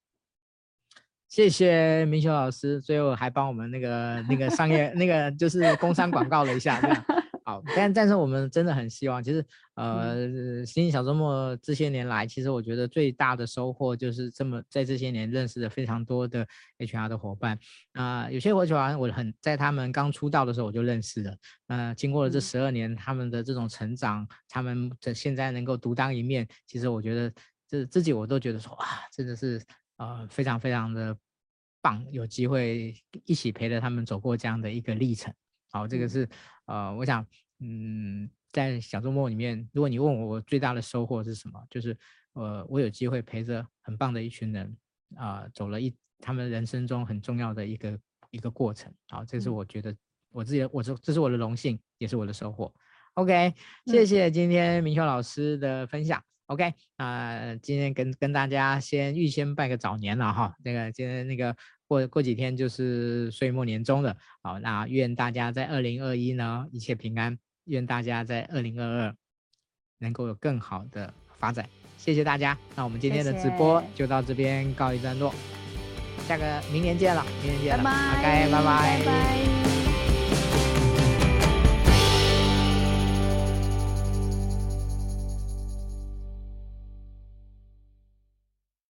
谢谢明秀老师，最后还帮我们那个那个商业那个 就是工商广告了一下，这样。好，但但是我们真的很希望，其实呃，星星小周末这些年来，其实我觉得最大的收获就是这么在这些年认识了非常多的 HR 的伙伴。啊、呃，有些 HR 我很在他们刚出道的时候我就认识了，呃，经过了这十二年他们的这种成长，他们的现在能够独当一面，其实我觉得这自己我都觉得说哇，真的是呃非常非常的棒，有机会一起陪着他们走过这样的一个历程。好，这个是。呃，我想，嗯，在小周末里面，如果你问我，我最大的收获是什么？就是，呃，我有机会陪着很棒的一群人，啊、呃，走了一他们人生中很重要的一个一个过程。好，这是我觉得我自己的，我这这是我的荣幸，也是我的收获。OK，谢谢今天明秀老师的分享。OK，啊、呃，今天跟跟大家先预先拜个早年了哈，那个今天那个。过过几天就是岁末年终了，好，那愿大家在二零二一呢一切平安，愿大家在二零二二能够有更好的发展，谢谢大家。那我们今天的直播就到这边告一段落，下个明年见了，明年见了，拜拜，OK，拜拜。拜拜。